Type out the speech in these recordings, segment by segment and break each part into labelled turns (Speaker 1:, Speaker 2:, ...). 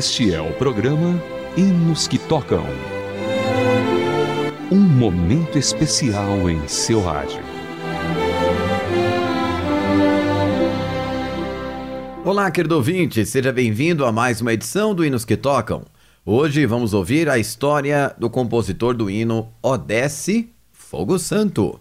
Speaker 1: Este é o programa Hinos que Tocam. Um momento especial em seu rádio.
Speaker 2: Olá, querido ouvinte, seja bem-vindo a mais uma edição do Hinos que Tocam. Hoje vamos ouvir a história do compositor do hino Odesse Fogo Santo.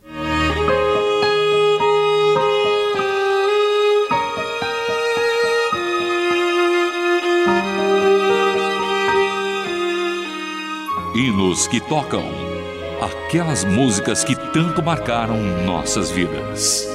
Speaker 1: Hinos que tocam. Aquelas músicas que tanto marcaram nossas vidas.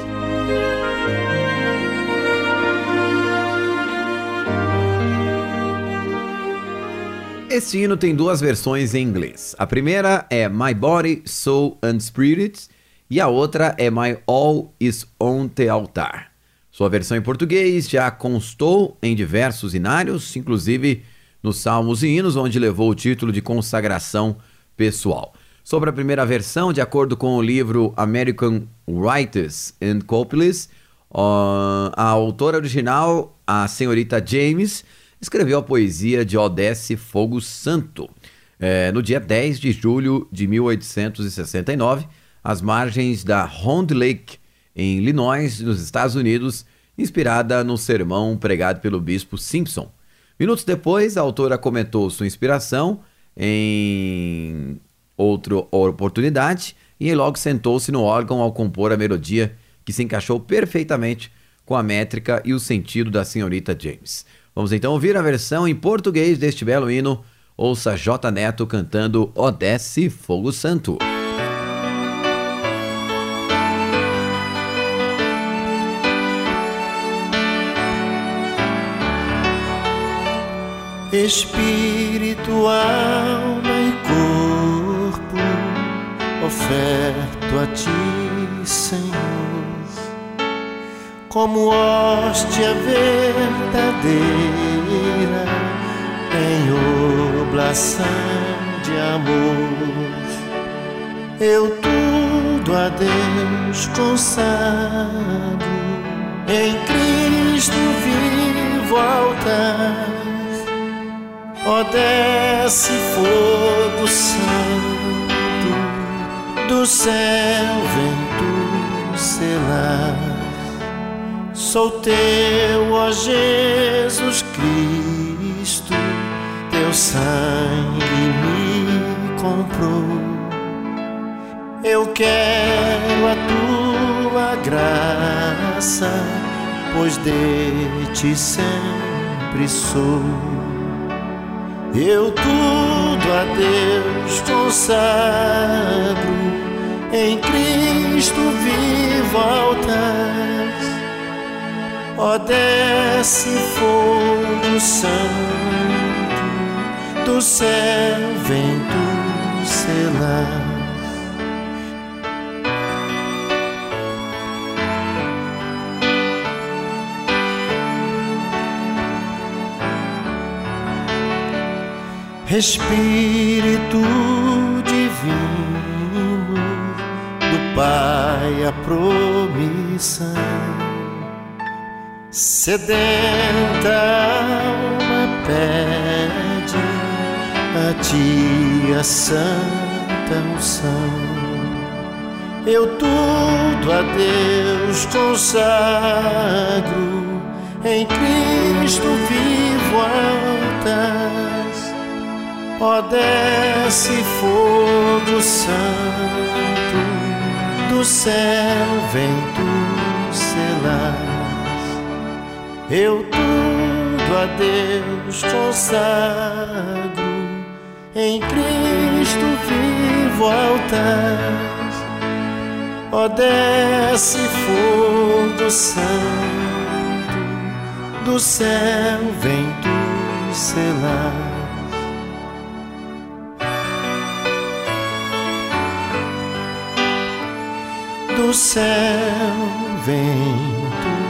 Speaker 2: Este hino tem duas versões em inglês. A primeira é My Body, Soul and Spirit e a outra é My All is on the Altar. Sua versão em português já constou em diversos inários, inclusive nos Salmos e Hinos, onde levou o título de consagração pessoal. Sobre a primeira versão, de acordo com o livro American Writers and Copies, a autora original, a senhorita James, escreveu a poesia de Odesse Fogo Santo. É, no dia 10 de julho de 1869, às margens da Round Lake, em Illinois, nos Estados Unidos, inspirada no sermão pregado pelo bispo Simpson. Minutos depois, a autora comentou sua inspiração em outra oportunidade e logo sentou-se no órgão ao compor a melodia que se encaixou perfeitamente com a métrica e o sentido da senhorita James. Vamos então ouvir a versão em português deste belo hino. Ouça J Neto cantando Odesse Fogo Santo.
Speaker 3: Espírito, alma e corpo, oferto a ti, Senhor, como hóstia verdadeira em oblação de amor. Eu tudo a Deus consagro, em Cristo vivo altar Ó desce fogo santo do céu vento selar. Sou teu, ó Jesus Cristo, teu sangue me comprou. Eu quero a tua graça, pois de ti sempre sou. Eu tudo a Deus consagro, em Cristo vivo altas. Ó desce fogo santo, do céu vento selar. Espírito divino do Pai a promissão, sedenta alma pede a Ti a santa unção. Eu tudo a Deus consagro, em Cristo vivo altar Ó desce fogo santo do céu vento celaz. Eu tudo a Deus consagro, em Cristo vivo altar. Ó desce fogo santo do céu vento celaz. do céu vem tu.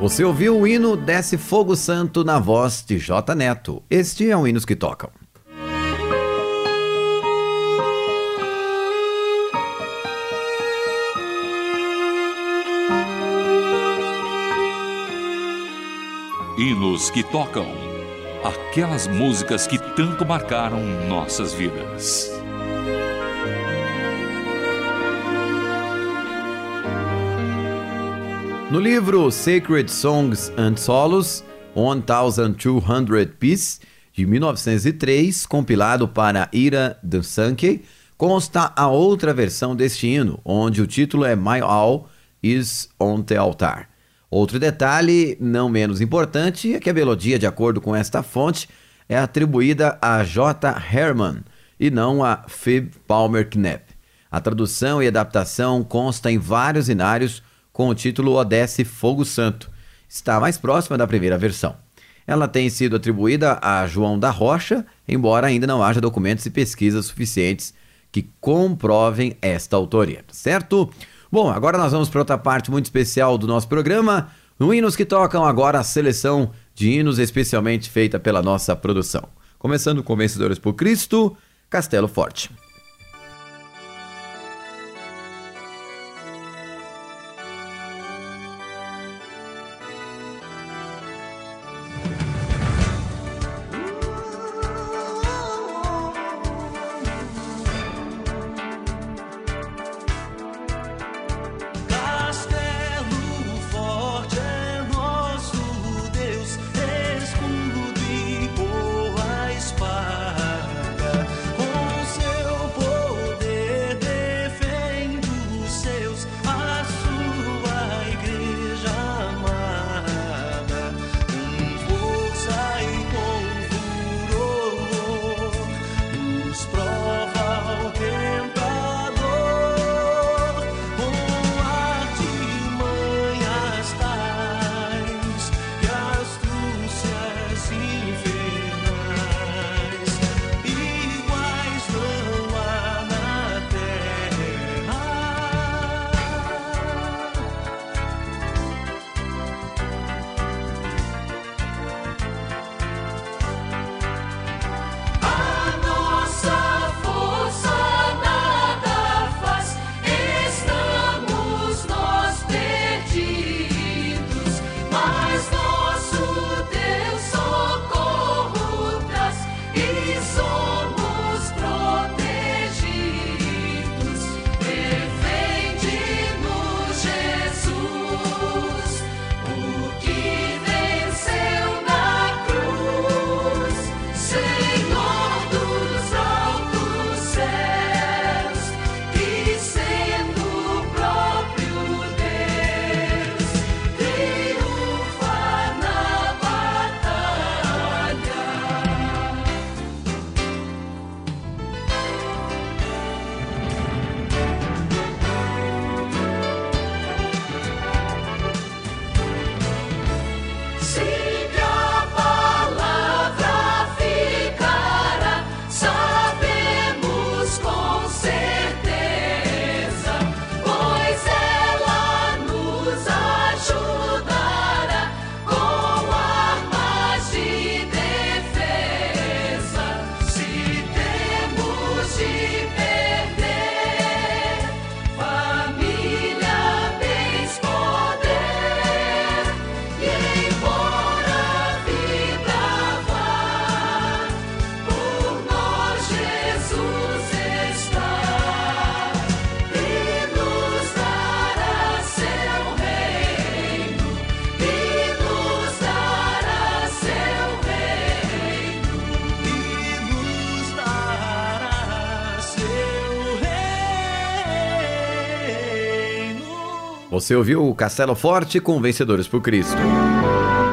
Speaker 2: Você ouviu o hino Desce Fogo Santo na voz de J. Neto. Este é o Hinos que Tocam.
Speaker 1: Hinos que Tocam aquelas músicas que tanto marcaram nossas vidas.
Speaker 4: No livro Sacred Songs and Solos, 1200 Pieces, de 1903, compilado para Ira de Sankey, consta a outra versão deste hino, onde o título é My All is on the Altar. Outro detalhe, não menos importante, é que a melodia, de acordo com esta fonte, é atribuída a J. Herman e não a Phoebe Palmer Knapp. A tradução e adaptação consta em vários inários com o título Odesse Fogo Santo. Está mais próxima da primeira versão. Ela tem sido atribuída a João da Rocha, embora ainda não haja documentos e pesquisas suficientes que comprovem esta autoria, certo? Bom, agora nós vamos para outra parte muito especial do nosso programa, no Hinos que Tocam, agora a seleção de hinos especialmente feita pela nossa produção. Começando com Vencedores por Cristo, Castelo Forte. Você ouviu o Castelo Forte com Vencedores por Cristo.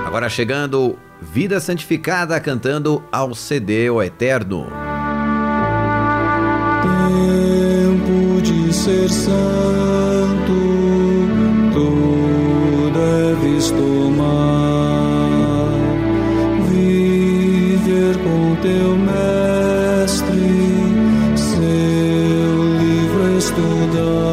Speaker 4: Agora chegando, Vida Santificada cantando ao CD o Eterno.
Speaker 5: Tempo de ser santo, tu deves tomar, viver com teu mestre, seu livro estudar.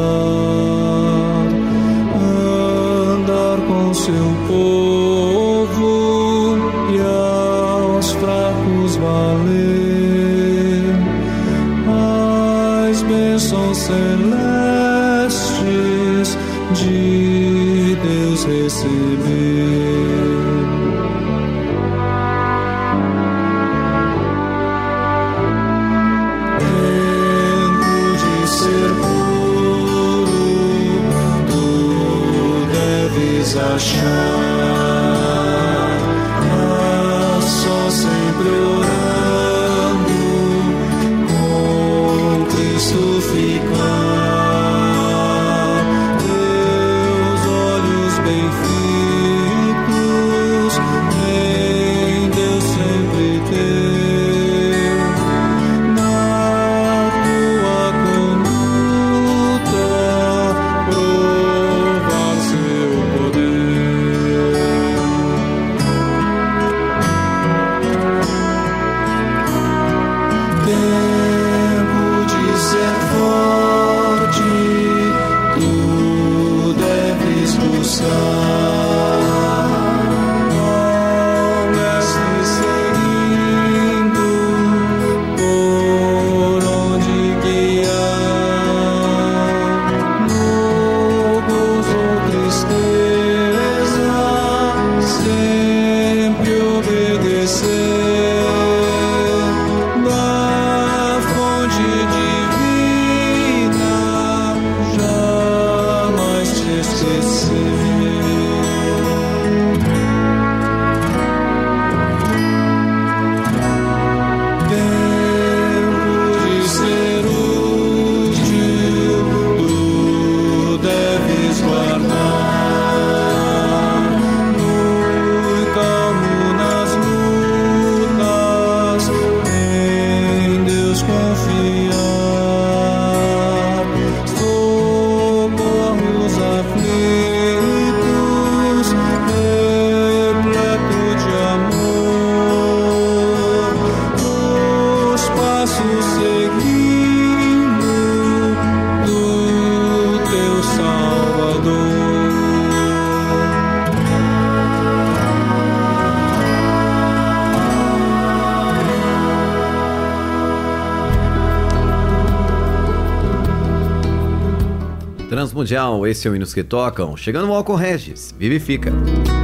Speaker 2: Transmundial, esse é o Hinos que Tocam. Chegando o Álcool Regis, vivifica.
Speaker 6: tua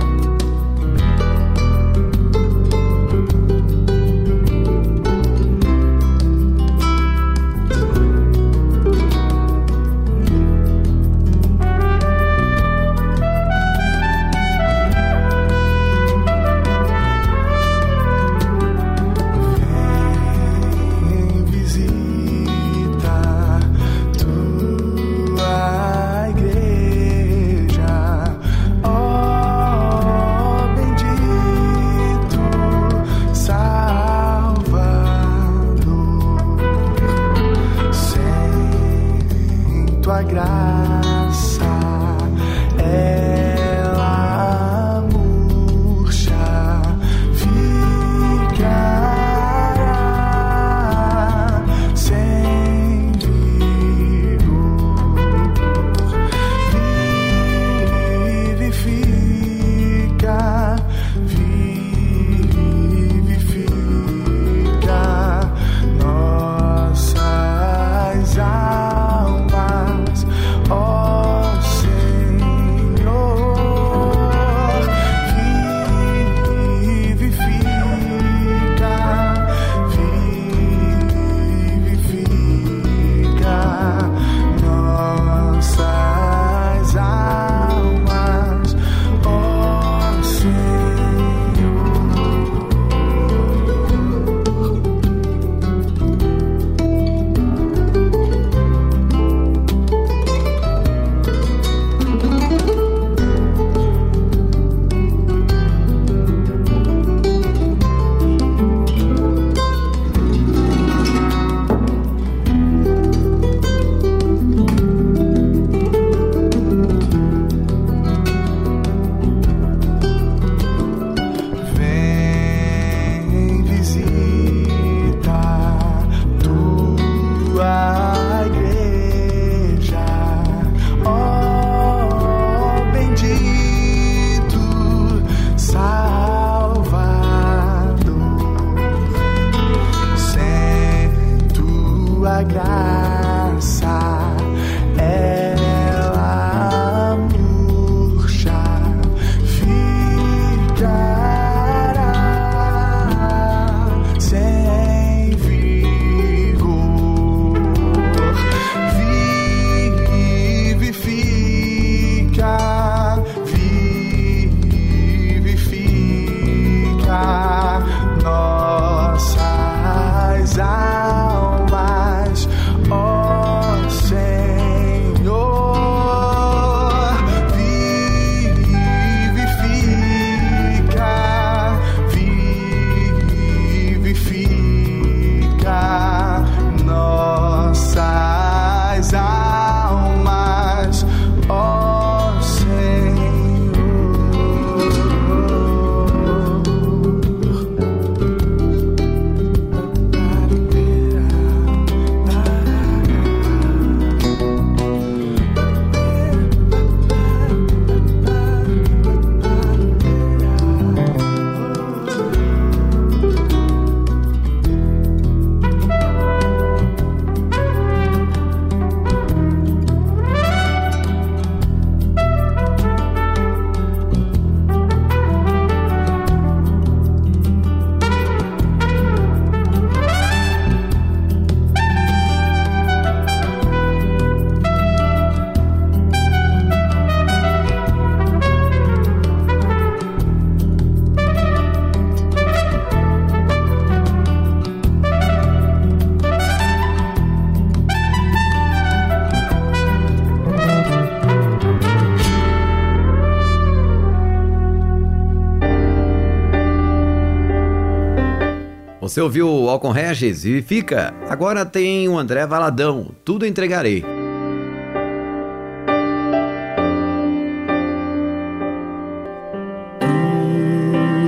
Speaker 5: ouviu o Alcon Regis e fica. Agora tem o André Valadão. Tudo entregarei.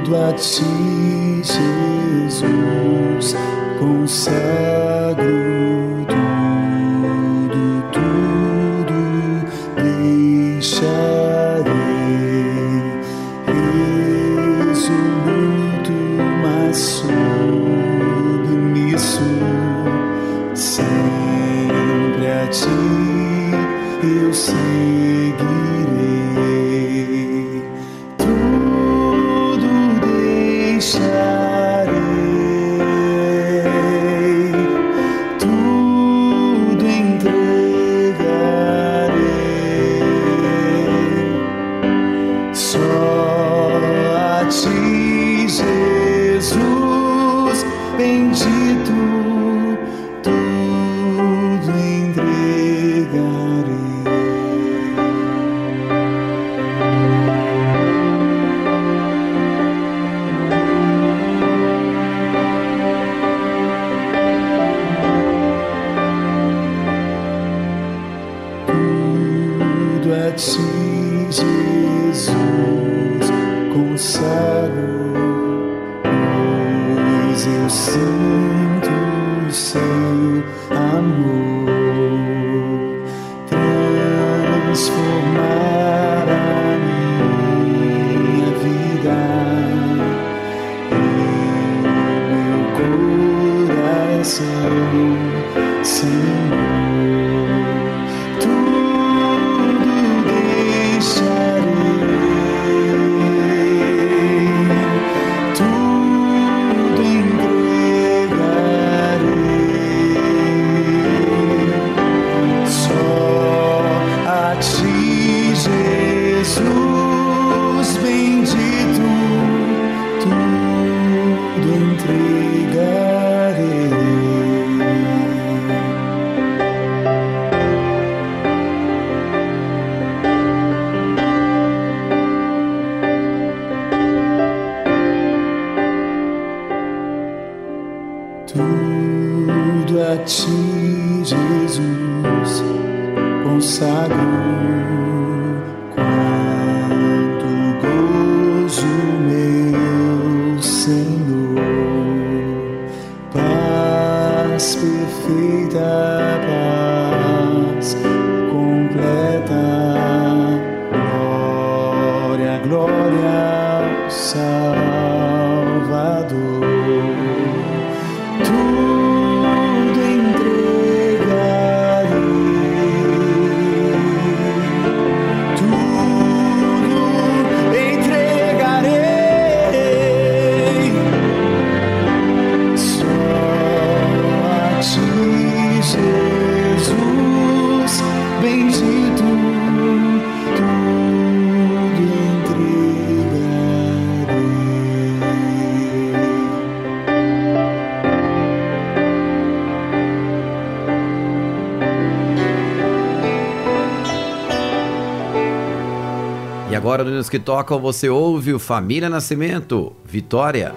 Speaker 7: Tudo a ti, Jesus, consagro. paz perfeita, paz.
Speaker 5: Agora nos que tocam você ouve o Família Nascimento, Vitória.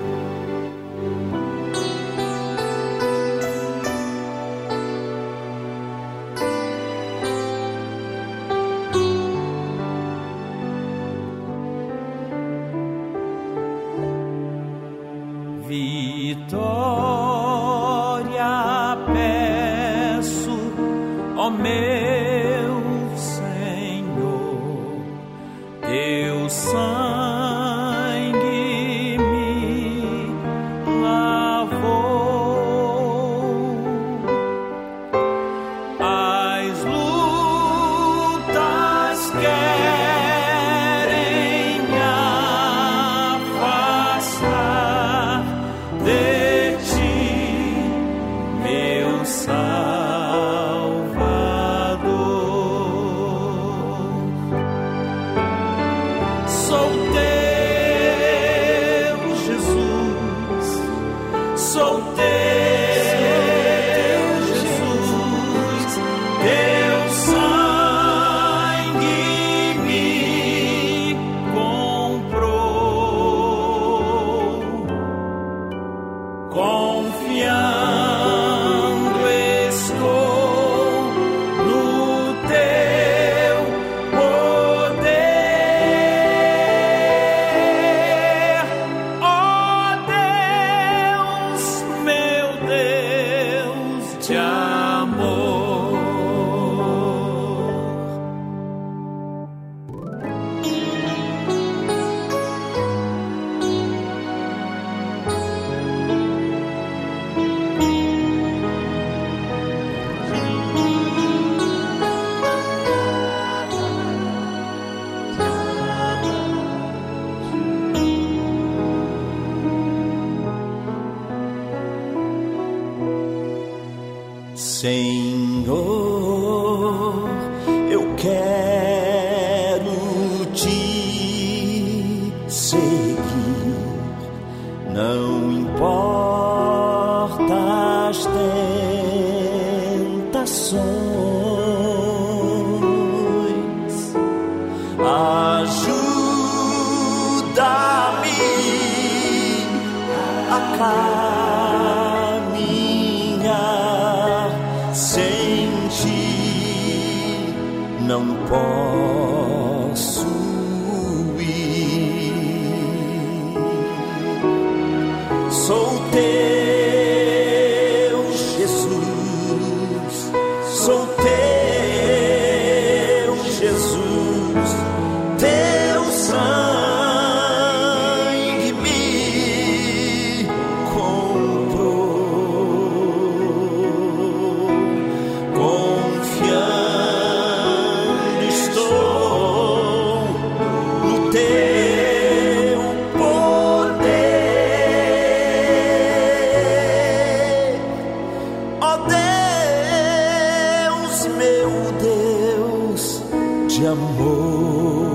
Speaker 3: Caminhar sem ti, não posso Ó Deus, meu Deus de amor.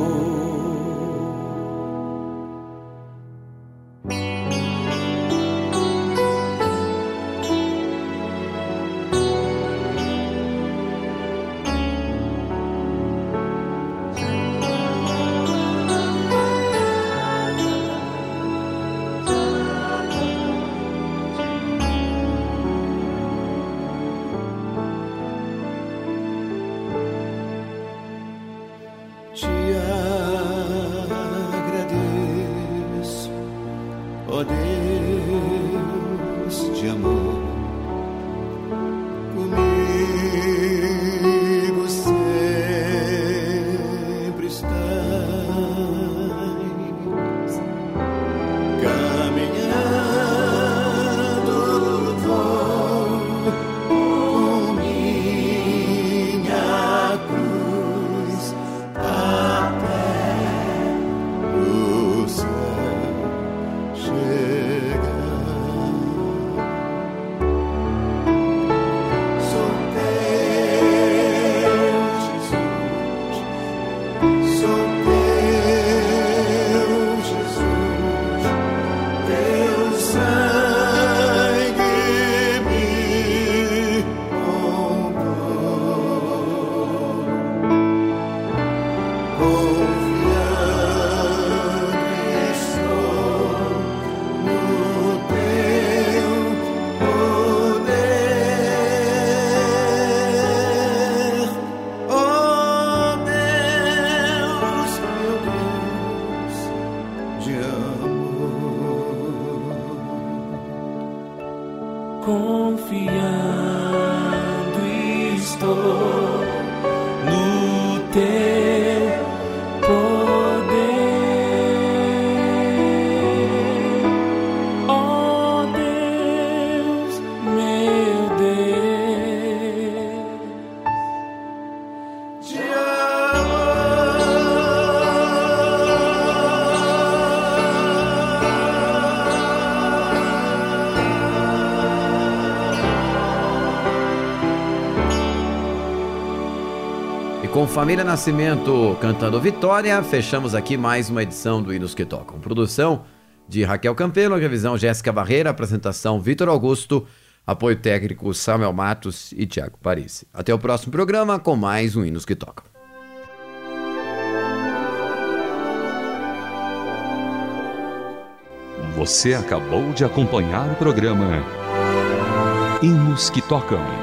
Speaker 2: Família Nascimento cantando Vitória, fechamos aqui mais uma edição do Hinos que Tocam. Produção de Raquel Campelo, revisão Jéssica Barreira, apresentação Vitor Augusto, apoio técnico Samuel Matos e Tiago Paris. Até o próximo programa com mais um Hinos que Tocam.
Speaker 1: Você acabou de acompanhar o programa Hinos que Tocam.